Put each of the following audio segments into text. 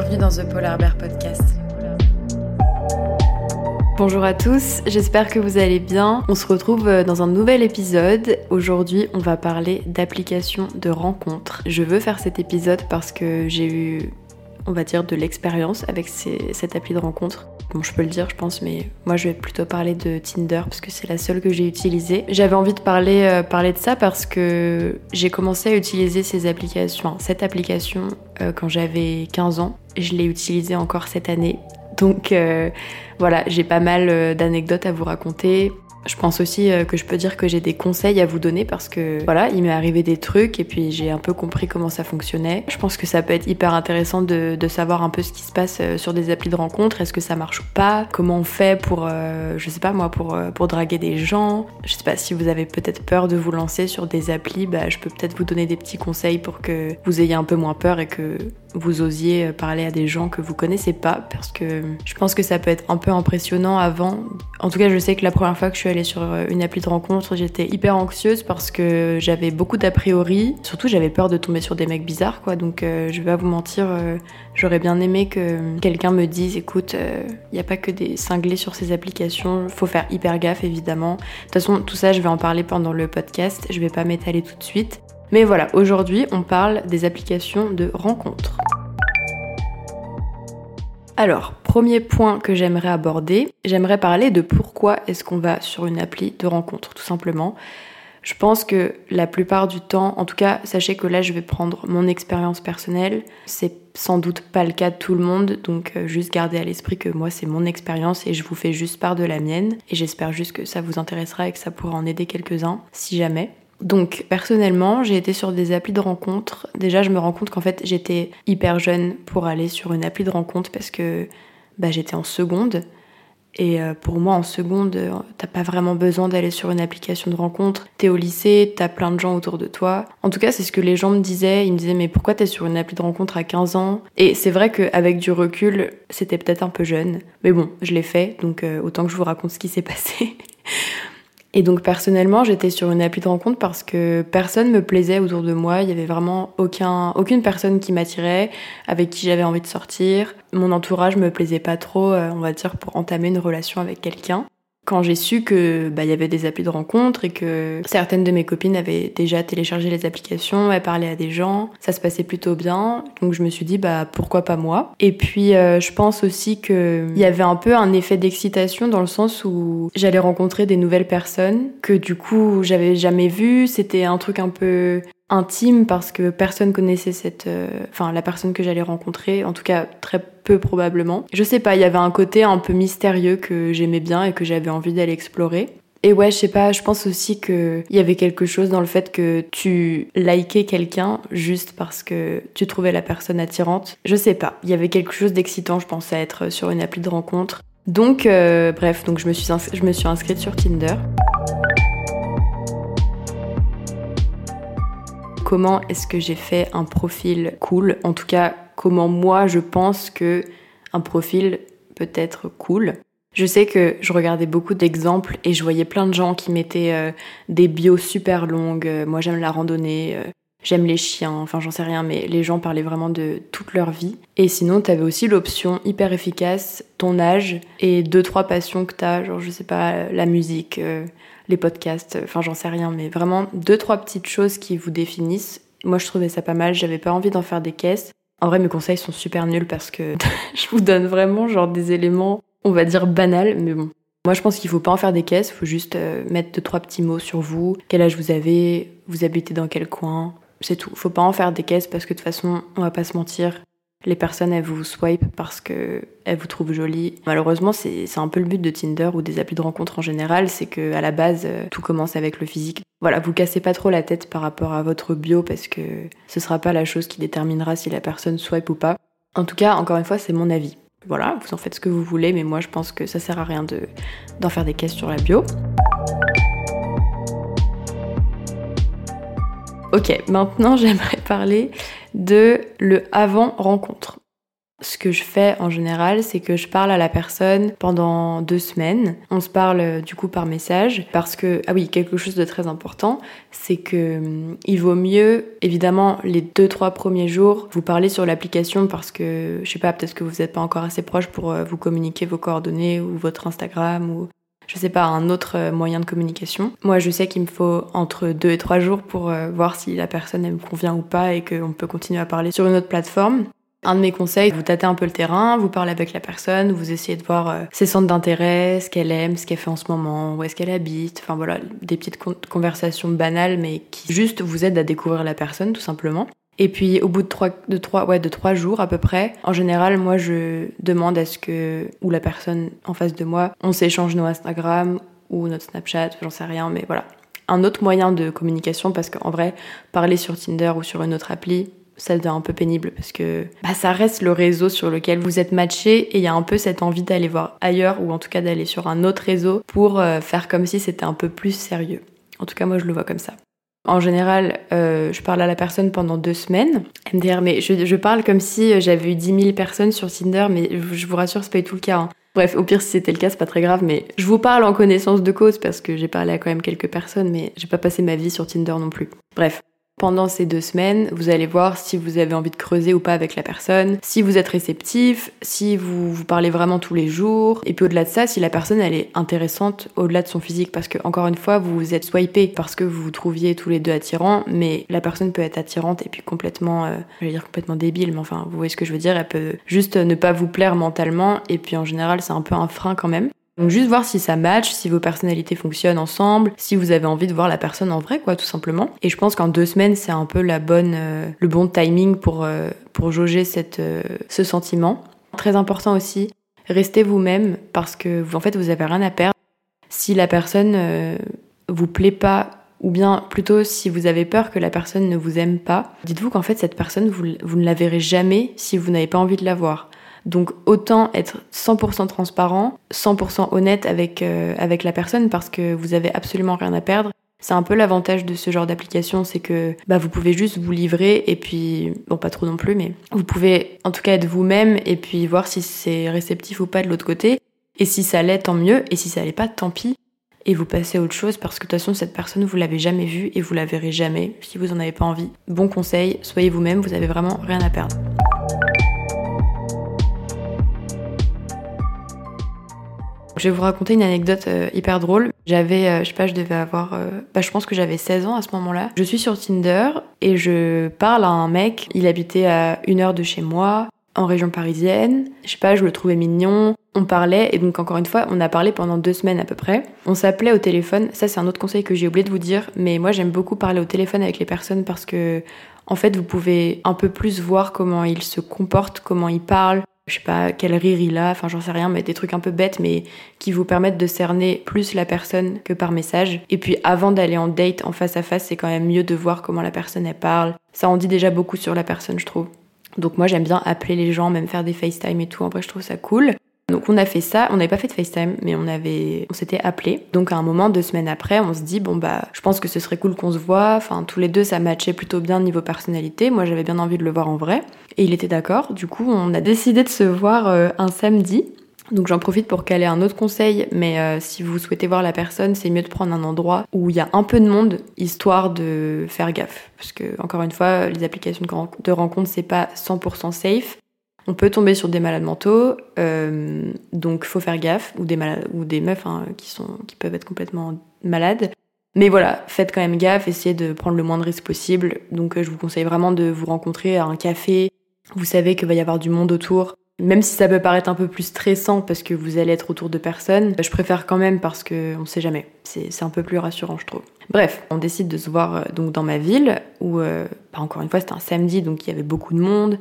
Bienvenue dans The Polar Bear Podcast. Bonjour à tous, j'espère que vous allez bien. On se retrouve euh, dans un nouvel épisode. Aujourd'hui, on va parler d'applications de rencontres. Je veux faire cet épisode parce que j'ai eu, on va dire, de l'expérience avec cette appli de rencontre. Bon, je peux le dire, je pense, mais moi, je vais plutôt parler de Tinder parce que c'est la seule que j'ai utilisée. J'avais envie de parler, euh, parler de ça parce que j'ai commencé à utiliser ces applications, cette application euh, quand j'avais 15 ans. Je l'ai utilisée encore cette année. Donc euh, voilà, j'ai pas mal d'anecdotes à vous raconter. Je pense aussi euh, que je peux dire que j'ai des conseils à vous donner parce que voilà, il m'est arrivé des trucs et puis j'ai un peu compris comment ça fonctionnait. Je pense que ça peut être hyper intéressant de, savoir un peu ce qui se passe euh, sur des applis de rencontre. Est-ce que ça marche ou pas? Comment on fait pour, euh, je sais pas moi, pour, pour draguer des gens? Je sais pas si vous avez peut-être peur de vous lancer sur des applis, bah, je peux peut-être vous donner des petits conseils pour que vous ayez un peu moins peur et que vous osiez parler à des gens que vous connaissez pas parce que je pense que ça peut être un peu impressionnant avant. En tout cas, je sais que la première fois que je suis allée sur euh, une appli de rencontre, j'étais hyper anxieuse parce que j'avais beaucoup d'a priori. Surtout, j'avais peur de tomber sur des mecs bizarres, quoi. Donc, euh, je vais pas vous mentir, euh, j'aurais bien aimé que quelqu'un me dise écoute, il n'y a pas que des cinglés sur ces applications, faut faire hyper gaffe, évidemment. De toute façon, tout ça, je vais en parler pendant le podcast, je vais pas m'étaler tout de suite. Mais voilà, aujourd'hui, on parle des applications de rencontres. Alors, premier point que j'aimerais aborder, j'aimerais parler de pourquoi est-ce qu'on va sur une appli de rencontre, tout simplement. Je pense que la plupart du temps, en tout cas, sachez que là, je vais prendre mon expérience personnelle. C'est sans doute pas le cas de tout le monde, donc euh, juste gardez à l'esprit que moi, c'est mon expérience et je vous fais juste part de la mienne. Et j'espère juste que ça vous intéressera et que ça pourra en aider quelques-uns, si jamais. Donc personnellement, j'ai été sur des applis de rencontre. Déjà, je me rends compte qu'en fait, j'étais hyper jeune pour aller sur une appli de rencontre parce que bah, j'étais en seconde. Et euh, pour moi, en seconde, euh, t'as pas vraiment besoin d'aller sur une application de rencontre. T'es au lycée, t'as plein de gens autour de toi. En tout cas, c'est ce que les gens me disaient. Ils me disaient, mais pourquoi t'es sur une appli de rencontre à 15 ans? Et c'est vrai qu'avec du recul, c'était peut-être un peu jeune. Mais bon, je l'ai fait, donc euh, autant que je vous raconte ce qui s'est passé. Et donc personnellement, j'étais sur une appli de rencontre parce que personne me plaisait autour de moi. Il y avait vraiment aucun, aucune personne qui m'attirait, avec qui j'avais envie de sortir. Mon entourage me plaisait pas trop, euh, on va dire, pour entamer une relation avec quelqu'un quand j'ai su que bah, y avait des applis de rencontre et que certaines de mes copines avaient déjà téléchargé les applications, elles parlaient à des gens, ça se passait plutôt bien. Donc je me suis dit bah pourquoi pas moi? Et puis euh, je pense aussi que il y avait un peu un effet d'excitation dans le sens où j'allais rencontrer des nouvelles personnes que du coup j'avais jamais vues. C'était un truc un peu intime parce que personne connaissait cette, euh, enfin la personne que j'allais rencontrer, en tout cas très peu probablement. Je sais pas, il y avait un côté un peu mystérieux que j'aimais bien et que j'avais envie d'aller explorer. Et ouais, je sais pas, je pense aussi que il y avait quelque chose dans le fait que tu likais quelqu'un juste parce que tu trouvais la personne attirante. Je sais pas, il y avait quelque chose d'excitant, je pensais à être sur une appli de rencontre. Donc euh, bref, donc je me suis je me suis inscrite sur Tinder. Comment est-ce que j'ai fait un profil cool, en tout cas comment moi je pense que un profil peut être cool. Je sais que je regardais beaucoup d'exemples et je voyais plein de gens qui mettaient euh, des bios super longues. Euh, moi j'aime la randonnée, euh, j'aime les chiens, enfin j'en sais rien, mais les gens parlaient vraiment de toute leur vie. Et sinon, t'avais aussi l'option hyper efficace, ton âge et deux trois passions que t'as, genre je sais pas, la musique, les podcasts, enfin j'en sais rien, mais vraiment deux, trois petites choses qui vous définissent. Moi je trouvais ça pas mal, j'avais pas envie d'en faire des caisses. En vrai mes conseils sont super nuls parce que je vous donne vraiment genre des éléments, on va dire banals, mais bon. Moi je pense qu'il faut pas en faire des caisses, faut juste euh, mettre deux, trois petits mots sur vous, quel âge vous avez, vous habitez dans quel coin, c'est tout. Faut pas en faire des caisses parce que de toute façon, on va pas se mentir, les personnes elles vous swipe parce que elles vous trouvent jolie. Malheureusement, c'est un peu le but de Tinder ou des applis de rencontre en général, c'est que à la base euh, tout commence avec le physique. Voilà, vous cassez pas trop la tête par rapport à votre bio parce que ce sera pas la chose qui déterminera si la personne swipe ou pas. En tout cas, encore une fois, c'est mon avis. Voilà, vous en faites ce que vous voulez, mais moi je pense que ça sert à rien de d'en faire des caisses sur la bio. Ok, maintenant j'aimerais parler de le avant rencontre. Ce que je fais en général, c'est que je parle à la personne pendant deux semaines. On se parle euh, du coup par message parce que, ah oui, quelque chose de très important, c'est que hum, il vaut mieux, évidemment, les deux, trois premiers jours, vous parler sur l'application parce que, je sais pas, peut-être que vous n'êtes pas encore assez proche pour euh, vous communiquer vos coordonnées ou votre Instagram ou je sais pas, un autre euh, moyen de communication. Moi, je sais qu'il me faut entre deux et trois jours pour voir si la personne elle me convient ou pas et qu'on peut continuer à parler sur une autre plateforme. Un de mes conseils, vous tâtez un peu le terrain, vous parlez avec la personne, vous essayez de voir euh, ses centres d'intérêt, ce qu'elle aime, ce qu'elle fait en ce moment, où est-ce qu'elle habite, enfin voilà, des petites conversations banales mais qui juste vous aident à découvrir la personne tout simplement. Et puis au bout de trois, de trois, ouais, de trois jours à peu près, en général, moi je demande à ce que, ou la personne en face de moi, on s'échange nos Instagram ou notre Snapchat, j'en sais rien, mais voilà. Un autre moyen de communication parce qu'en vrai, parler sur Tinder ou sur une autre appli, ça devient un peu pénible parce que bah, ça reste le réseau sur lequel vous êtes matché et il y a un peu cette envie d'aller voir ailleurs ou en tout cas d'aller sur un autre réseau pour euh, faire comme si c'était un peu plus sérieux. En tout cas, moi je le vois comme ça. En général, euh, je parle à la personne pendant deux semaines. Me dit, mais je, parle comme si j'avais eu 10 000 personnes sur Tinder, mais je vous rassure, c'est pas du tout le cas. Hein. Bref, au pire, si c'était le cas, c'est pas très grave, mais je vous parle en connaissance de cause parce que j'ai parlé à quand même quelques personnes, mais j'ai pas passé ma vie sur Tinder non plus. Bref, pendant ces deux semaines, vous allez voir si vous avez envie de creuser ou pas avec la personne, si vous êtes réceptif, si vous vous parlez vraiment tous les jours, et puis au-delà de ça, si la personne elle est intéressante au-delà de son physique, parce que encore une fois, vous vous êtes swipé parce que vous vous trouviez tous les deux attirants, mais la personne peut être attirante et puis complètement, euh, je vais dire complètement débile, mais enfin, vous voyez ce que je veux dire, elle peut juste ne pas vous plaire mentalement, et puis en général, c'est un peu un frein quand même. Donc juste voir si ça match, si vos personnalités fonctionnent ensemble, si vous avez envie de voir la personne en vrai, quoi, tout simplement. Et je pense qu'en deux semaines, c'est un peu la bonne, euh, le bon timing pour euh, pour jauger cette euh, ce sentiment. Très important aussi, restez vous-même parce que vous, en fait, vous avez rien à perdre. Si la personne vous plaît pas ou bien plutôt si vous avez peur que la personne ne vous aime pas, dites-vous qu'en fait cette personne vous, vous ne la verrez jamais si vous n'avez pas envie de la voir. Donc autant être 100% transparent, 100% honnête avec, euh, avec la personne parce que vous avez absolument rien à perdre. C'est un peu l'avantage de ce genre d'application, c'est que bah, vous pouvez juste vous livrer et puis, bon pas trop non plus, mais vous pouvez en tout cas être vous-même et puis voir si c'est réceptif ou pas de l'autre côté. Et si ça l'est, tant mieux. Et si ça l'est pas, tant pis. Et vous passez à autre chose parce que de toute façon, cette personne, vous l'avez jamais vue et vous la verrez jamais si vous en avez pas envie. Bon conseil, soyez vous-même, vous avez vraiment rien à perdre. Je vais vous raconter une anecdote euh, hyper drôle. J'avais, euh, je sais pas, je devais avoir, euh, bah, je pense que j'avais 16 ans à ce moment-là. Je suis sur Tinder et je parle à un mec. Il habitait à une heure de chez moi, en région parisienne. Je sais pas, je le trouvais mignon. On parlait et donc encore une fois, on a parlé pendant deux semaines à peu près. On s'appelait au téléphone. Ça, c'est un autre conseil que j'ai oublié de vous dire, mais moi j'aime beaucoup parler au téléphone avec les personnes parce que en fait, vous pouvez un peu plus voir comment ils se comportent, comment ils parlent, je sais pas quel rire il a, enfin j'en sais rien, mais des trucs un peu bêtes, mais qui vous permettent de cerner plus la personne que par message. Et puis avant d'aller en date en face à face, c'est quand même mieux de voir comment la personne elle parle. Ça en dit déjà beaucoup sur la personne, je trouve. Donc moi j'aime bien appeler les gens, même faire des FaceTime et tout. En vrai, je trouve ça cool. Donc on a fait ça, on n'avait pas fait de FaceTime, mais on avait, on s'était appelé. Donc à un moment, deux semaines après, on se dit bon bah, je pense que ce serait cool qu'on se voit. Enfin tous les deux, ça matchait plutôt bien niveau personnalité. Moi, j'avais bien envie de le voir en vrai, et il était d'accord. Du coup, on a décidé de se voir euh, un samedi. Donc j'en profite pour caler un autre conseil, mais euh, si vous souhaitez voir la personne, c'est mieux de prendre un endroit où il y a un peu de monde, histoire de faire gaffe. Parce que, encore une fois, les applications de rencontre, c'est pas 100% safe. On peut tomber sur des malades mentaux, euh, donc faut faire gaffe, ou des malades, ou des meufs hein, qui sont, qui peuvent être complètement malades. Mais voilà, faites quand même gaffe, essayez de prendre le moins de risques possible. Donc euh, je vous conseille vraiment de vous rencontrer à un café. Vous savez qu'il va y avoir du monde autour. Même si ça peut paraître un peu plus stressant parce que vous allez être autour de personnes, je préfère quand même parce que on sait jamais. C'est un peu plus rassurant, je trouve. Bref, on décide de se voir euh, donc dans ma ville où, euh, bah, encore une fois, c'était un samedi, donc il y avait beaucoup de monde.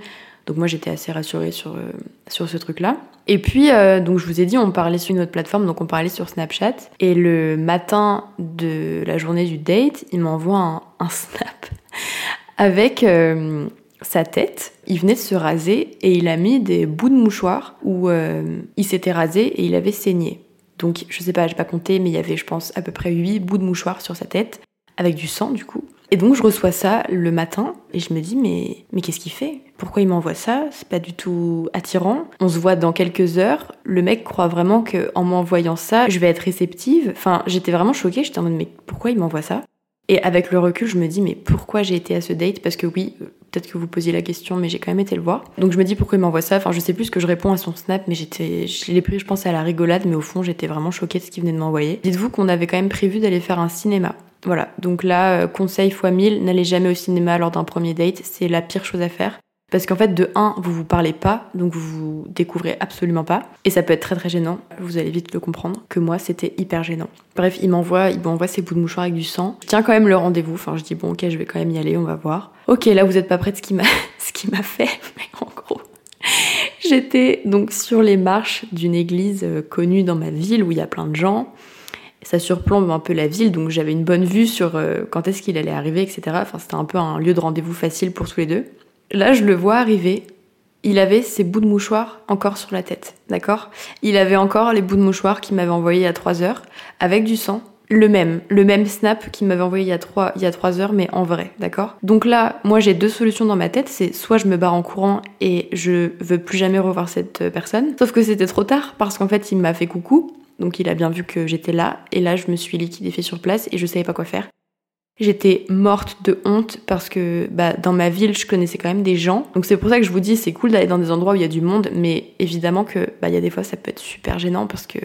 Donc moi j'étais assez rassurée sur, euh, ce truc-là. Et puis euh, donc je vous ai dit on parlait sur une autre plateforme, donc on parlait sur Snapchat. Et le matin de la journée du date, il m'envoie un, un, snap avec euh, sa tête. Il venait de se raser et il a mis des bouts de mouchoir où il s'était rasé et il avait saigné. Donc je sais pas, j'ai pas compté, mais il y avait je pense à peu près 8 bouts de mouchoir sur sa tête avec du sang du coup. Et donc je reçois ça le matin et je me dis mais mais qu'est-ce qu'il fait? Pourquoi il m'envoie ça? C'est pas du tout attirant. On se voit dans quelques heures. Le mec croit vraiment que en m'envoyant ça, je vais être réceptive. Enfin, j'étais vraiment choquée. J'étais en mode mais pourquoi il m'envoie ça? Et avec le recul, je me dis mais pourquoi j'ai été à ce date? Parce que oui, peut-être que vous posiez la question, mais j'ai quand même été le voir. Donc je me dis pourquoi il m'envoie ça? Enfin, je sais plus ce que je réponds à son snap, mais j'étais, je l'ai pris, je pense à la rigolade, mais au fond, j'étais vraiment choquée de ce qu'il venait de m'envoyer. Dites-vous qu'on avait quand même prévu d'aller faire un cinéma. Voilà, donc là, euh, conseil fois 1000, n'allez jamais au cinéma lors d'un premier date, c'est la pire chose à faire. Parce qu'en fait, de 1, vous vous parlez pas, donc vous vous découvrez absolument pas. Et ça peut être très très gênant, vous allez vite le comprendre, que moi c'était hyper gênant. Bref, il m'envoie, il m'envoie ses bouts de mouchoir avec du sang. Je tiens quand même le rendez-vous, enfin je dis bon ok, je vais quand même y aller, on va voir. Ok, là vous êtes pas prêts de ce qu'il m'a, ce qui m'a fait, mais en gros. J'étais donc sur les marches d'une église euh, connue dans ma ville où il y a plein de gens ça surplombe un peu la ville, donc j'avais une bonne vue sur euh, quand est-ce qu'il allait arriver, etc. Enfin, c'était un peu un lieu de rendez-vous facile pour tous les deux. Là, je le vois arriver. Il avait ses bouts de mouchoir encore sur la tête, d'accord? Il avait encore les bouts de mouchoir qu'il m'avait envoyés il y a 3 heures, avec du sang. Le même, le même snap qu'il m'avait envoyé il y, a 3, il y a 3 heures, mais en vrai, d'accord? Donc là, moi j'ai deux solutions dans ma tête, c'est soit je me barre en courant et je veux plus jamais revoir cette personne, sauf que c'était trop tard, parce qu'en fait il m'a fait coucou, donc il a bien vu que j'étais là, et là je me suis liquidée sur place et je savais pas quoi faire. J'étais morte de honte parce que bah, dans ma ville, je connaissais quand même des gens. Donc c'est pour ça que je vous dis, c'est cool d'aller dans des endroits où il y a du monde, mais évidemment que bah, il y a des fois ça peut être super gênant parce que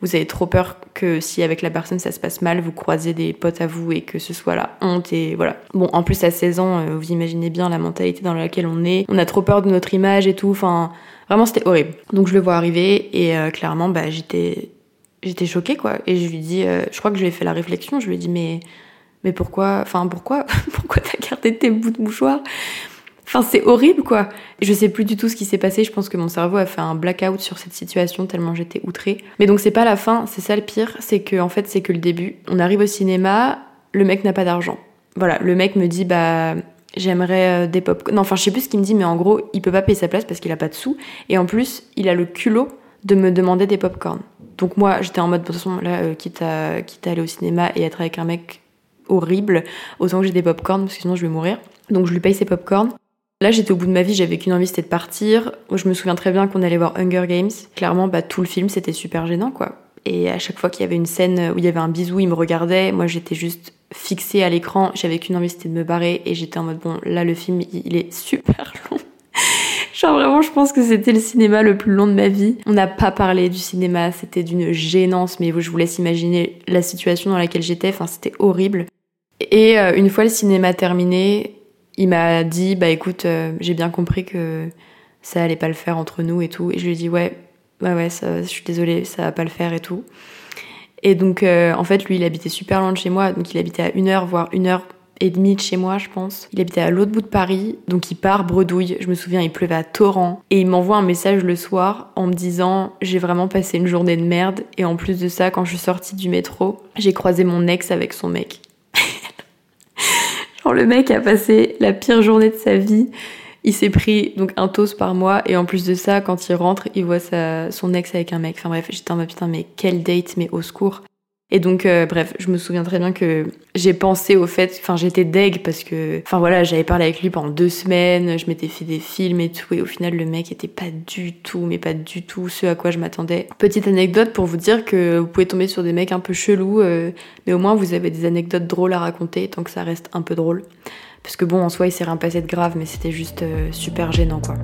vous avez trop peur que si avec la personne ça se passe mal, vous croisez des potes à vous et que ce soit la honte et voilà. Bon, en plus à 16 ans, euh, vous imaginez bien la mentalité dans laquelle on est. On a trop peur de notre image et tout. Enfin, vraiment c'était horrible. Donc je le vois arriver et euh, clairement, bah j'étais j'étais choquée quoi. Et je lui dis, euh, je crois que je lui ai fait la réflexion. Je lui ai dit mais mais pourquoi, enfin pourquoi, pourquoi t'as gardé tes bouts de mouchoir? Enfin c'est horrible quoi. Je sais plus du tout ce qui s'est passé. Je pense que mon cerveau a fait un blackout sur cette situation tellement j'étais outrée. Mais donc c'est pas la fin. C'est ça le pire, c'est que en fait c'est que le début. On arrive au cinéma, le mec n'a pas d'argent. Voilà, le mec me dit bah j'aimerais euh, des pop. Non, enfin je sais plus ce qu'il me dit, mais en gros il peut pas payer sa place parce qu'il a pas de sous. Et en plus il a le culot de me demander des pop-corn. Donc moi, j'étais en mode, de toute façon, là, euh, quitte, à, quitte à aller au cinéma et être avec un mec horrible, autant que j'ai des pop-corn, parce que sinon je vais mourir. Donc je lui paye ses pop-corn. Là, j'étais au bout de ma vie, j'avais qu'une envie, c'était de partir. Je me souviens très bien qu'on allait voir Hunger Games. Clairement, bah, tout le film, c'était super gênant, quoi. Et à chaque fois qu'il y avait une scène où il y avait un bisou, il me regardait. Moi, j'étais juste fixée à l'écran. J'avais qu'une envie, c'était de me barrer. Et j'étais en mode, bon, là, le film, il est super long. Genre vraiment, je pense que c'était le cinéma le plus long de ma vie. On n'a pas parlé du cinéma, c'était d'une gênance, mais je vous laisse imaginer la situation dans laquelle j'étais. Enfin, c'était horrible. Et euh, une fois le cinéma terminé, il m'a dit, bah écoute, euh, j'ai bien compris que ça allait pas le faire entre nous et tout. Et je lui ai dit, ouais, ouais, ouais, ça, je suis désolée, ça va pas le faire et tout. Et donc, euh, en fait, lui, il habitait super loin de chez moi, donc il habitait à une heure, voire une heure et demi de chez moi, je pense. Il habitait à l'autre bout de Paris, donc il part bredouille. Je me souviens, il pleuvait à torrent. Et il m'envoie un message le soir en me disant J'ai vraiment passé une journée de merde. Et en plus de ça, quand je suis sortie du métro, j'ai croisé mon ex avec son mec. Genre, le mec a passé la pire journée de sa vie. Il s'est pris donc un toast par mois et en plus de ça, quand il rentre, il voit sa, son ex avec un mec. Enfin bref, j'étais en mode putain, mais quel date, mais au secours. Et donc, euh, bref, je me souviens très bien que j'ai pensé au fait, enfin, j'étais deg parce que, enfin voilà, j'avais parlé avec lui pendant deux semaines, je m'étais fait des films et tout, et au final, le mec était pas du tout, mais pas du tout ce à quoi je m'attendais. Petite anecdote pour vous dire que vous pouvez tomber sur des mecs un peu chelous, euh, mais au moins vous avez des anecdotes drôles à raconter tant que ça reste un peu drôle. Parce que bon, en soi, il s'est rien passé de grave, mais c'était juste euh, super gênant, quoi.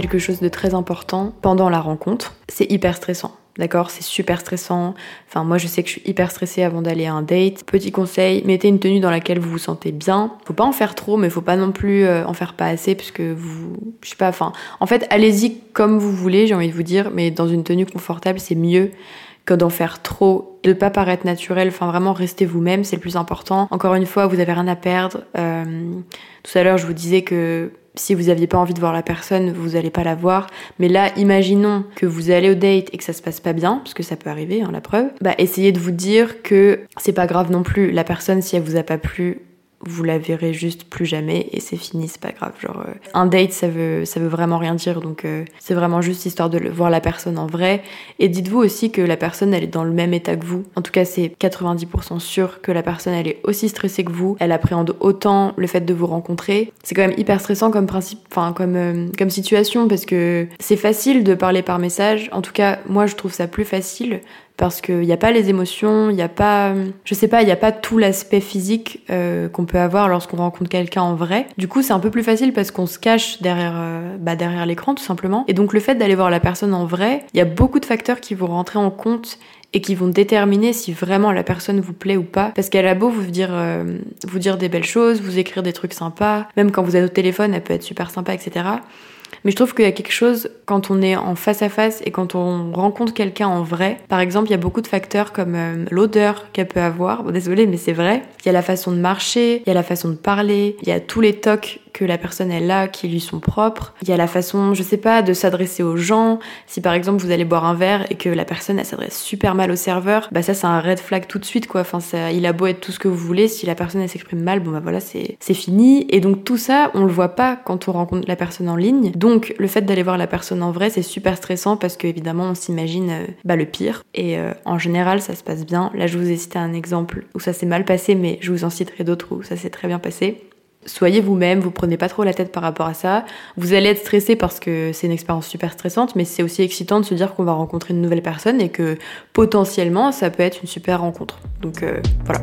Quelque chose de très important pendant la rencontre. C'est hyper stressant. D'accord? C'est super stressant. Enfin, moi, je sais que je suis hyper stressée avant d'aller à un date. Petit conseil, mettez une tenue dans laquelle vous vous sentez bien. Faut pas en faire trop, mais faut pas non plus euh, en faire pas assez, puisque vous, je sais pas, enfin, en fait, allez-y comme vous voulez, j'ai envie de vous dire, mais dans une tenue confortable, c'est mieux que d'en faire trop, de pas paraître naturel, enfin vraiment restez vous-même, c'est le plus important. Encore une fois, vous avez rien à perdre. Euh, tout à l'heure, je vous disais que si vous aviez pas envie de voir la personne, vous allez pas la voir. Mais là, imaginons que vous allez au date et que ça se passe pas bien, parce que ça peut arriver, hein, la preuve. Bah, essayez de vous dire que c'est pas grave non plus. La personne, si elle vous a pas plu, vous la verrez juste plus jamais et c'est fini, c'est pas grave. Genre, euh, un date, ça veut, ça veut vraiment rien dire, donc euh, c'est vraiment juste histoire de voir la personne en vrai. Et dites-vous aussi que la personne, elle est dans le même état que vous. En tout cas, c'est 90% sûr que la personne, elle est aussi stressée que vous. Elle appréhende autant le fait de vous rencontrer. C'est quand même hyper stressant comme principe, enfin comme euh, comme situation parce que c'est facile de parler par message. En tout cas, moi, je trouve ça plus facile parce qu'il n'y a pas les émotions, il n'y a pas, je sais pas, il n'y a pas tout l'aspect physique euh, qu'on peut avoir lorsqu'on rencontre quelqu'un en vrai. Du coup, c'est un peu plus facile parce qu'on se cache derrière, euh, bah, derrière l'écran tout simplement. Et donc le fait d'aller voir la personne en vrai, il y a beaucoup de facteurs qui vont rentrer en compte et qui vont déterminer si vraiment la personne vous plaît ou pas. Parce qu'elle a beau vous dire, euh, vous dire des belles choses, vous écrire des trucs sympas, même quand vous êtes au téléphone, elle peut être super sympa, etc. Mais je trouve qu'il y a quelque chose quand on est en face à face et quand on rencontre quelqu'un en vrai. Par exemple, il y a beaucoup de facteurs comme euh, l'odeur qu'elle peut avoir. Bon, désolé, mais c'est vrai. Il y a la façon de marcher, il y a la façon de parler, il y a tous les tocs que la personne est là, qui lui sont propres. Il y a la façon, je sais pas, de s'adresser aux gens. Si par exemple vous allez boire un verre et que la personne elle s'adresse super mal au serveur, bah ça c'est un red flag tout de suite quoi. Enfin il a beau être tout ce que vous voulez, si la personne elle s'exprime mal, bon bah voilà c'est c'est fini. Et donc tout ça on le voit pas quand on rencontre la personne en ligne. Donc le fait d'aller voir la personne en vrai c'est super stressant parce que évidemment on s'imagine euh, bah le pire. Et euh, en général ça se passe bien. Là je vous ai cité un exemple où ça s'est mal passé, mais je vous en citerai d'autres où ça s'est très bien passé soyez vous-même, vous prenez pas trop la tête par rapport à ça. Vous allez être stressé parce que c'est une expérience super stressante, mais c'est aussi excitant de se dire qu'on va rencontrer une nouvelle personne et que potentiellement ça peut être une super rencontre. Donc euh, voilà.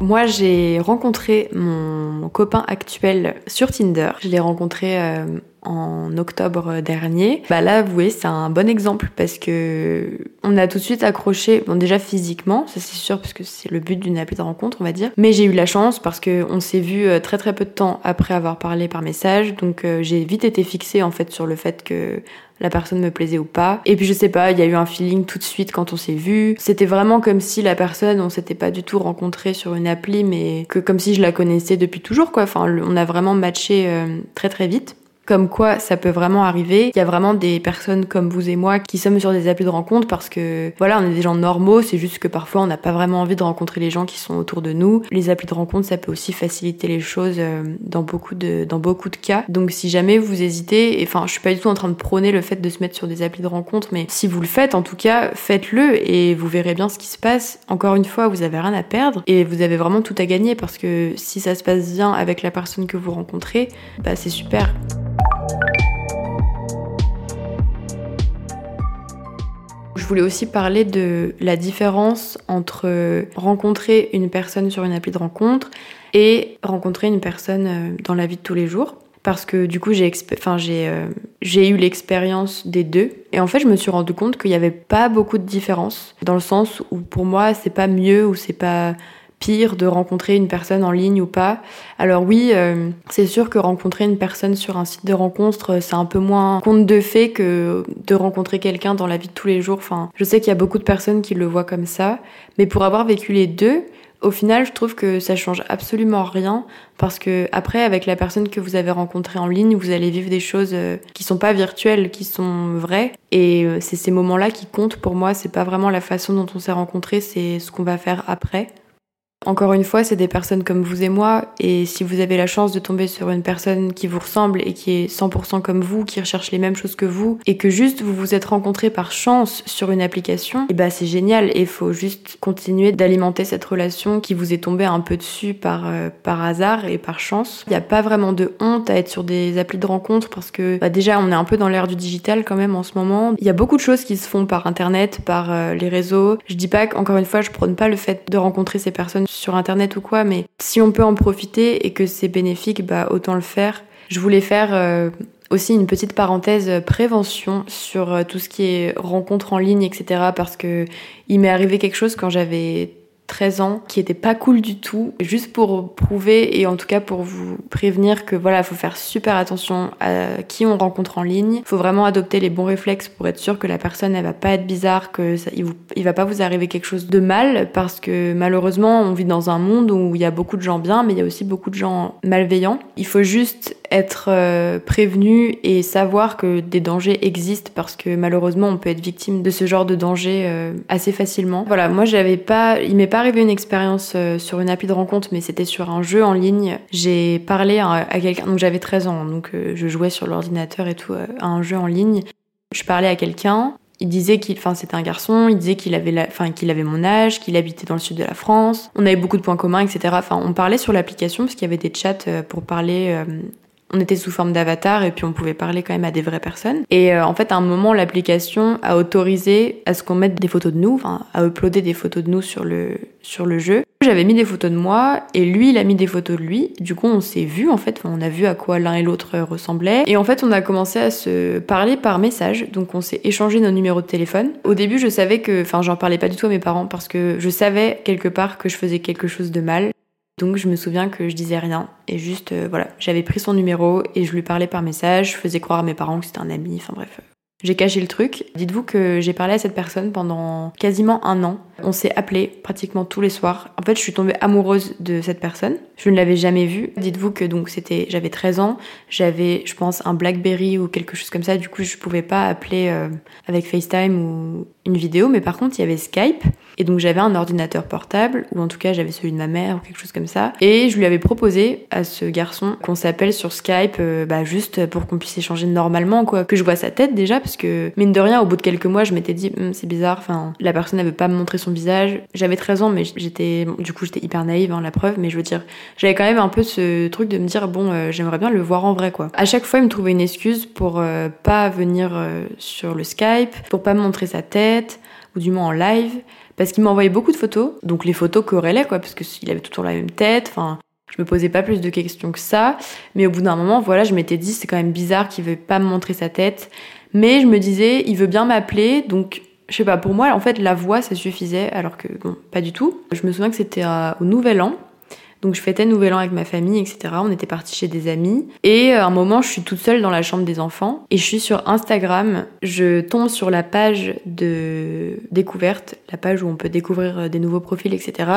Moi, j'ai rencontré mon copain actuel sur Tinder. Je l'ai rencontré euh, en octobre dernier. Bah là, vous voyez, c'est un bon exemple parce que on a tout de suite accroché, bon déjà physiquement, ça c'est sûr parce que c'est le but d'une appli de rencontre, on va dire. Mais j'ai eu la chance parce que on s'est vu euh, très très peu de temps après avoir parlé par message, donc euh, j'ai vite été fixée en fait sur le fait que la personne me plaisait ou pas. Et puis je sais pas, il y a eu un feeling tout de suite quand on s'est vu. C'était vraiment comme si la personne, on s'était pas du tout rencontré sur une appli, mais que comme si je la connaissais depuis toujours quoi. Enfin, on a vraiment matché euh, très très vite. Comme quoi, ça peut vraiment arriver. Il y a vraiment des personnes comme vous et moi qui sommes sur des applis de rencontre parce que, voilà, on est des gens normaux. C'est juste que parfois, on n'a pas vraiment envie de rencontrer les gens qui sont autour de nous. Les applis de rencontre, ça peut aussi faciliter les choses euh, dans beaucoup de, dans beaucoup de cas. Donc, si jamais vous hésitez, enfin, je suis pas du tout en train de prôner le fait de se mettre sur des applis de rencontre, mais si vous le faites, en tout cas, faites-le et vous verrez bien ce qui se passe. Encore une fois, vous avez rien à perdre et vous avez vraiment tout à gagner parce que si ça se passe bien avec la personne que vous rencontrez, bah, c'est super. Je voulais aussi parler de la différence entre rencontrer une personne sur une appli de rencontre et rencontrer une personne euh, dans la vie de tous les jours. Parce que du coup, j'ai enfin, euh, eu l'expérience des deux. Et en fait, je me suis rendu compte qu'il n'y avait pas beaucoup de différence. Dans le sens où pour moi, c'est pas mieux ou c'est pas pire de rencontrer une personne en ligne ou pas. Alors oui, euh, c'est sûr que rencontrer une personne sur un site de rencontre, euh, c'est un peu moins compte de fait que de rencontrer quelqu'un dans la vie de tous les jours. Enfin, je sais qu'il y a beaucoup de personnes qui le voient comme ça, mais pour avoir vécu les deux, au final, je trouve que ça change absolument rien parce que après, avec la personne que vous avez rencontrée en ligne, vous allez vivre des choses euh, qui sont pas virtuelles, qui sont vraies. Et c'est ces moments-là qui comptent pour moi. C'est pas vraiment la façon dont on s'est rencontrés, c'est ce qu'on va faire après. Encore une fois, c'est des personnes comme vous et moi, et si vous avez la chance de tomber sur une personne qui vous ressemble et qui est 100% comme vous, qui recherche les mêmes choses que vous, et que juste vous vous êtes rencontrés par chance sur une application, et eh bah c'est génial, et faut juste continuer d'alimenter cette relation qui vous est tombée un peu dessus par, euh, par hasard et par chance. Il n'y a pas vraiment de honte à être sur des applis de rencontre parce que bah, déjà on est un peu dans l'ère du digital quand même en ce moment. Il y a beaucoup de choses qui se font par internet, par euh, les réseaux. Je dis pas qu'encore une fois je prône pas le fait de rencontrer ces personnes sur internet ou quoi, mais si on peut en profiter et que c'est bénéfique, bah autant le faire. Je voulais faire euh, aussi une petite parenthèse prévention sur euh, tout ce qui est rencontre en ligne, etc. Parce que il m'est arrivé quelque chose quand j'avais 13 ans qui était pas cool du tout, juste pour prouver et en tout cas pour vous prévenir que voilà, faut faire super attention à qui on rencontre en ligne. Faut vraiment adopter les bons réflexes pour être sûr que la personne elle va pas être bizarre, que ça, il, vous, il va pas vous arriver quelque chose de mal parce que malheureusement on vit dans un monde où il y a beaucoup de gens bien mais il y a aussi beaucoup de gens malveillants. Il faut juste être euh, prévenu et savoir que des dangers existent parce que malheureusement on peut être victime de ce genre de danger euh, assez facilement. Voilà, moi j'avais pas, il m'est pas arrivé une expérience euh, sur une appli de rencontre, mais c'était sur un jeu en ligne. J'ai parlé à, quelqu'un, donc j'avais 13 ans, donc je jouais sur l'ordinateur et tout à un jeu en ligne. Je parlais à quelqu'un il disait qu'il, enfin, c'était un garçon. Il disait qu'il avait, enfin, qu'il avait mon âge, qu'il habitait dans le sud de la France. On avait beaucoup de points communs, etc. Enfin, on parlait sur l'application parce qu'il y avait des chats pour parler. On était sous forme d'avatar et puis on pouvait parler quand même à des vraies personnes. Et euh, en fait, à un moment, l'application a autorisé à ce qu'on mette des photos de nous, enfin, à uploader des photos de nous sur le sur le jeu. J'avais mis des photos de moi et lui, il a mis des photos de lui. Du coup, on s'est vu en fait, on a vu à quoi l'un et l'autre ressemblaient. Et en fait, on a commencé à se parler par message. Donc, on s'est échangé nos numéros de téléphone. Au début, je savais que, enfin, j'en parlais pas du tout à mes parents parce que je savais quelque part que je faisais quelque chose de mal. Donc je me souviens que je disais rien et juste euh, voilà, j'avais pris son numéro et je lui parlais par message, je faisais croire à mes parents que c'était un ami, enfin bref. J'ai caché le truc. Dites-vous que j'ai parlé à cette personne pendant quasiment un an. On s'est appelé pratiquement tous les soirs. En fait, je suis tombée amoureuse de cette personne. Je ne l'avais jamais vue. Dites-vous que donc c'était, j'avais 13 ans, j'avais, je pense, un BlackBerry ou quelque chose comme ça. Du coup, je pouvais pas appeler euh, avec FaceTime ou une vidéo, mais par contre, il y avait Skype. Et donc j'avais un ordinateur portable, ou en tout cas j'avais celui de ma mère ou quelque chose comme ça. Et je lui avais proposé à ce garçon qu'on s'appelle sur Skype, euh, bah juste pour qu'on puisse échanger normalement, quoi. Que je vois sa tête déjà, parce que mine de rien, au bout de quelques mois, je m'étais dit, hum, c'est bizarre, enfin, la personne n'avait pas me montrer son visage. J'avais 13 ans, mais j'étais, du coup j'étais hyper naïve, hein, la preuve, mais je veux dire, j'avais quand même un peu ce truc de me dire, bon, euh, j'aimerais bien le voir en vrai, quoi. À chaque fois, il me trouvait une excuse pour euh, pas venir sur le Skype, pour pas me montrer sa tête, ou du moins en live parce qu'il m'envoyait beaucoup de photos, donc les photos corrélaient quoi, parce qu'il avait toujours la même tête, enfin, je me posais pas plus de questions que ça, mais au bout d'un moment, voilà, je m'étais dit c'est quand même bizarre qu'il veut pas me montrer sa tête, mais je me disais il veut bien m'appeler, donc je sais pas, pour moi en fait la voix ça suffisait, alors que bon, pas du tout. Je me souviens que c'était euh, au Nouvel An, donc je fêtais Nouvel An avec ma famille, etc. On était partis chez des amis. Et euh, à un moment, je suis toute seule dans la chambre des enfants. Et je suis sur Instagram. Je tombe sur la page de découverte, la page où on peut découvrir euh, des nouveaux profils, etc.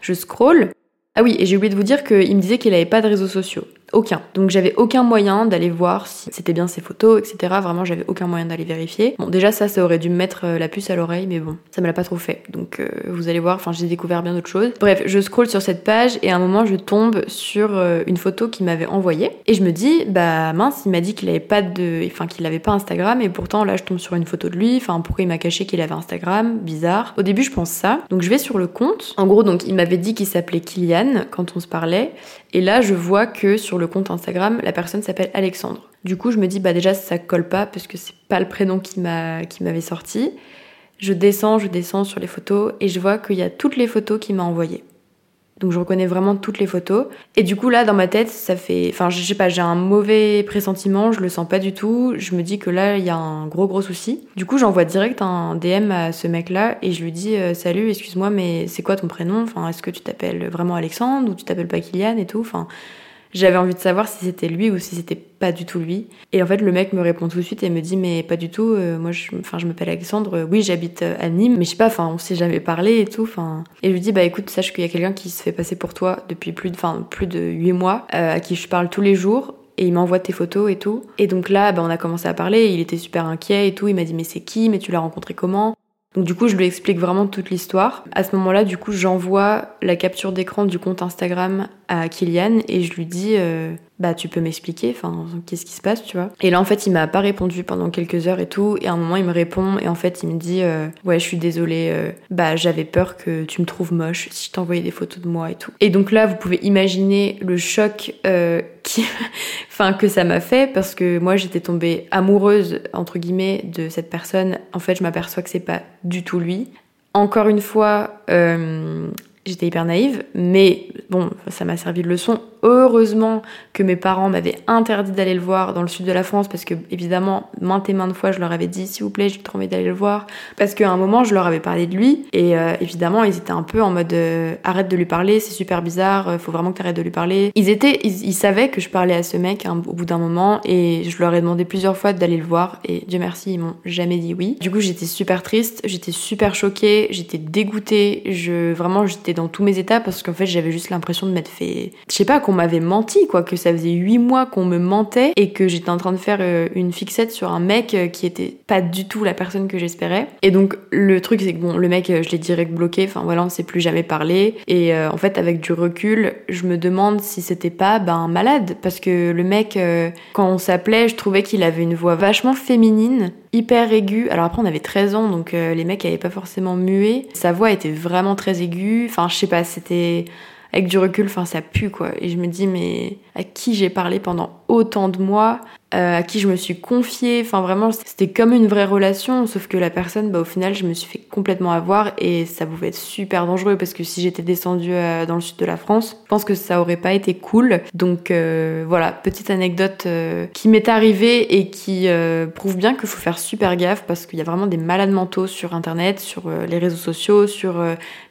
Je scroll. Ah oui, et j'ai oublié de vous dire qu'il me disait qu'il n'avait pas de réseaux sociaux. Aucun. Donc j'avais aucun moyen d'aller voir si c'était bien ses photos, etc. Vraiment, j'avais aucun moyen d'aller vérifier. Bon, déjà ça, ça aurait dû me mettre euh, la puce à l'oreille, mais bon, ça me l'a pas trop fait. Donc euh, vous allez voir, enfin j'ai découvert bien d'autres choses. Bref, je scroll sur cette page et à un moment je tombe sur euh, une photo qu'il m'avait envoyée et je me dis bah mince, il m'a dit qu'il avait pas de, enfin qu'il avait pas Instagram et pourtant là je tombe sur une photo de lui. Enfin pourquoi il m'a caché qu'il avait Instagram? Bizarre. Au début je pense ça. Donc je vais sur le compte. En gros donc il m'avait dit qu'il s'appelait Kylian quand on se parlait et là je vois que sur le compte Instagram, la personne s'appelle Alexandre. Du coup, je me dis, bah déjà, ça colle pas parce que c'est pas le prénom qui m'a, qui m'avait sorti. Je descends, je descends sur les photos et je vois qu'il y a toutes les photos qu'il m'a envoyées. Donc je reconnais vraiment toutes les photos. Et du coup là, dans ma tête, ça fait... Enfin, je sais pas, j'ai un mauvais pressentiment, je le sens pas du tout. Je me dis que là, il y a un gros gros souci. Du coup, j'envoie direct un DM à ce mec-là et je lui dis euh, Salut, excuse-moi, mais c'est quoi ton prénom? Enfin, est-ce que tu t'appelles vraiment Alexandre ou tu t'appelles pas Kylian et tout? Enfin, j'avais envie de savoir si c'était lui ou si c'était pas du tout lui. Et en fait, le mec me répond tout de suite et me dit mais pas du tout. Euh, moi, je, enfin, je m'appelle Alexandre. Oui, j'habite euh, à Nîmes, mais je sais pas. Enfin, on s'est jamais parlé et tout. Enfin, et je lui dis bah écoute, sache qu'il y a quelqu'un qui se fait passer pour toi depuis plus de, enfin, plus de huit mois, euh, à qui je parle tous les jours. Et il m'envoie tes photos et tout. Et donc là, bah, on a commencé à parler. Il était super inquiet et tout. Il m'a dit mais c'est qui Mais tu l'as rencontré comment? Donc du coup, je lui explique vraiment toute l'histoire. À ce moment-là, du coup, j'envoie la capture d'écran du compte Instagram à Kylian et je lui dis euh, bah tu peux m'expliquer enfin qu'est-ce qui se passe tu vois. Et là en fait il m'a pas répondu pendant quelques heures et tout. Et à un moment il me répond et en fait il me dit euh, ouais je suis désolée euh, bah j'avais peur que tu me trouves moche si je t'envoyais des photos de moi et tout. Et donc là vous pouvez imaginer le choc que ça m'a fait parce que moi j'étais tombée amoureuse entre guillemets de cette personne. En fait je m'aperçois que c'est pas du tout lui. Encore une fois, j'étais hyper naïve, mais bon, ça m'a servi de leçon. Heureusement que mes parents m'avaient interdit d'aller le voir dans le sud de la France parce que, évidemment, maintes et maintes fois, je leur avais dit, s'il vous plaît, j'ai trop envie d'aller le voir. Parce qu'à un moment, je leur avais parlé de lui et euh, évidemment, ils étaient un peu en mode euh, arrête de lui parler, c'est super bizarre, euh, faut vraiment que t'arrêtes de lui parler. Ils étaient, ils, savaient que je parlais à ce mec hein, au bout d'un moment et je leur ai demandé plusieurs fois d'aller le voir et Dieu merci, ils m'ont jamais dit oui. Du coup, j'étais super triste, j'étais super choquée, j'étais dégoûtée, je, vraiment, j'étais dans tous mes états parce qu'en fait j'avais juste l'impression de m'être fait, je sais pas, qu'on m'avait menti quoi, que ça faisait huit mois qu'on me mentait et que j'étais en train de faire euh, une fixette sur un mec euh, qui était pas du tout la personne que j'espérais. Et donc le truc c'est que bon, le mec je l'ai direct bloqué, enfin voilà, on s'est plus jamais parlé. Et en fait avec du recul, je me demande si c'était pas ben malade. Parce que le mec quand on s'appelait, je trouvais qu'il avait une voix vachement féminine hyper aiguë. Alors après, on avait 13 ans, donc euh, les mecs n'avaient pas forcément mué. Sa voix était vraiment très aiguë. Enfin, je sais pas, c'était avec du recul, enfin ça pue quoi. Et je me dis mais à qui j'ai parlé pendant autant de mois, euh, à qui je me suis confiée, enfin vraiment c'était comme une vraie relation, sauf que la personne, bah au final je me suis fait complètement avoir et ça pouvait être super dangereux parce que si j'étais descendue euh, dans le sud de la France, je pense que ça aurait pas été cool. Donc euh, voilà, petite anecdote qui m'est arrivée et qui prouve bien qu'il faut faire super gaffe parce qu'il y a vraiment des malades mentaux sur internet, sur les réseaux sociaux, sur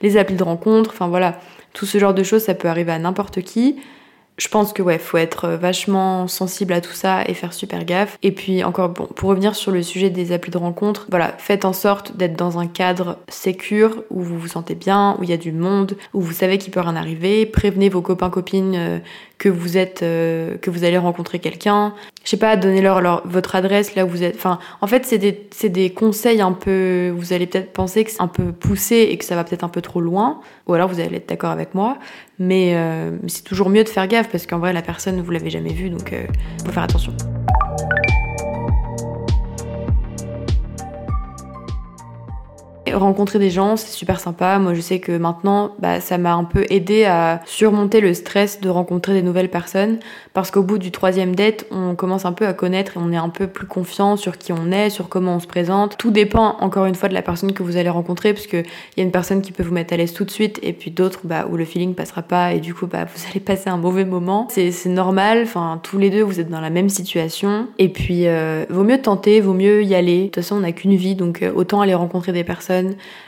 les applis de rencontres, enfin voilà. Tout ce genre de choses, ça peut arriver à n'importe qui. Je pense que ouais, faut être vachement sensible à tout ça et faire super gaffe. Et puis encore bon, pour revenir sur le sujet des applis de rencontre, voilà, faites en sorte d'être dans un cadre sécure où vous vous sentez bien, où il y a du monde, où vous savez qu'il peut rien arriver. Prévenez vos copains copines euh, que vous êtes, euh, que vous allez rencontrer quelqu'un. Je sais pas, donnez-leur votre adresse là où vous êtes. Enfin, en fait, c'est des, des conseils un peu. Vous allez peut-être penser que c'est un peu poussé et que ça va peut-être un peu trop loin, ou alors vous allez être d'accord avec moi. Mais euh, c'est toujours mieux de faire gaffe parce qu'en vrai, la personne vous l'avez jamais vue, donc euh, faut faire attention. Rencontrer des gens, c'est super sympa. Moi, je sais que maintenant, bah, ça m'a un peu aidé à surmonter le stress de rencontrer des nouvelles personnes. Parce qu'au bout du troisième date, on commence un peu à connaître et on est un peu plus confiant sur qui on est, sur comment on se présente. Tout dépend, encore une fois, de la personne que vous allez rencontrer, parce qu'il y a une personne qui peut vous mettre à l'aise tout de suite, et puis d'autres, bah, où le feeling passera pas, et du coup, bah, vous allez passer un mauvais moment. C'est normal, enfin, tous les deux, vous êtes dans la même situation. Et puis, euh, vaut mieux tenter, vaut mieux y aller. De toute façon, on n'a qu'une vie, donc euh, autant aller rencontrer des personnes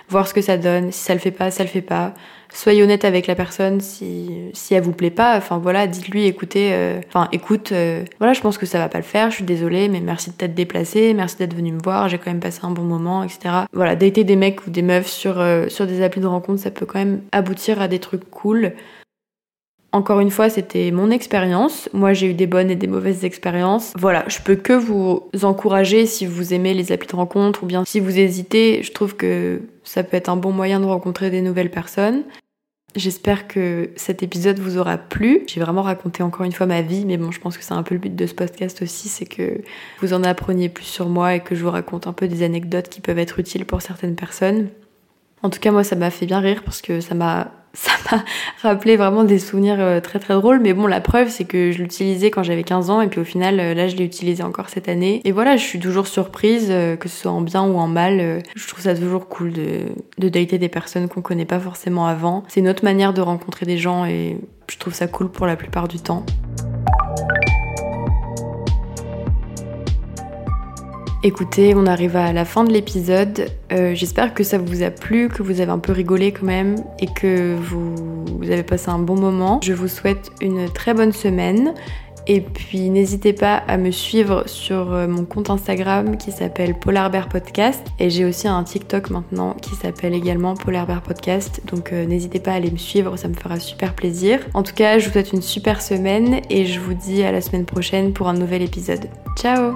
voir ce que ça donne. Si ça le fait pas, ça le fait pas. Soyez honnête avec la personne si, si elle vous plaît pas. Enfin voilà, dites-lui, écoutez, euh, écoute, euh, voilà, je pense que ça va pas le faire, je suis désolée, mais merci de t'être déplacé, merci d'être venu me voir, j'ai quand même passé un bon moment, etc. Voilà, dater des mecs ou des meufs sur, euh, sur des applis de rencontre, ça peut quand même aboutir à des trucs cool. Encore une fois, c'était mon expérience. Moi, j'ai eu des bonnes et des mauvaises expériences. Voilà, je peux que vous encourager si vous aimez les applis de rencontre ou bien si vous hésitez. Je trouve que ça peut être un bon moyen de rencontrer des nouvelles personnes. J'espère que cet épisode vous aura plu. J'ai vraiment raconté encore une fois ma vie, mais bon, je pense que c'est un peu le but de ce podcast aussi, c'est que vous en appreniez plus sur moi et que je vous raconte un peu des anecdotes qui peuvent être utiles pour certaines personnes. En tout cas, moi, ça m'a fait bien rire parce que ça m'a ça m'a rappelé vraiment des souvenirs euh, très très drôles. Mais bon, la preuve, c'est que je l'utilisais quand j'avais 15 ans et puis au final, euh, là, je l'ai utilisé encore cette année. Et voilà, je suis toujours surprise, euh, que ce soit en bien ou en mal. Je trouve ça toujours cool de, de dater des personnes qu'on connaît pas forcément avant. C'est une autre manière de rencontrer des gens et je trouve ça cool pour la plupart du temps. Écoutez, on arrive à la fin de l'épisode. Euh, j'espère que ça vous a plu, que vous avez un peu rigolé quand même et que vous, avez passé un bon moment. Je vous souhaite une très bonne semaine. Et puis n'hésitez pas à me suivre sur euh, mon compte Instagram qui s'appelle Polarbear Podcast. Et j'ai aussi un TikTok maintenant qui s'appelle également Polarbear Podcast. Donc euh, n'hésitez pas à aller me suivre, ça me fera super plaisir. En tout cas, je vous souhaite une super semaine et je vous dis à la semaine prochaine pour un nouvel épisode. Ciao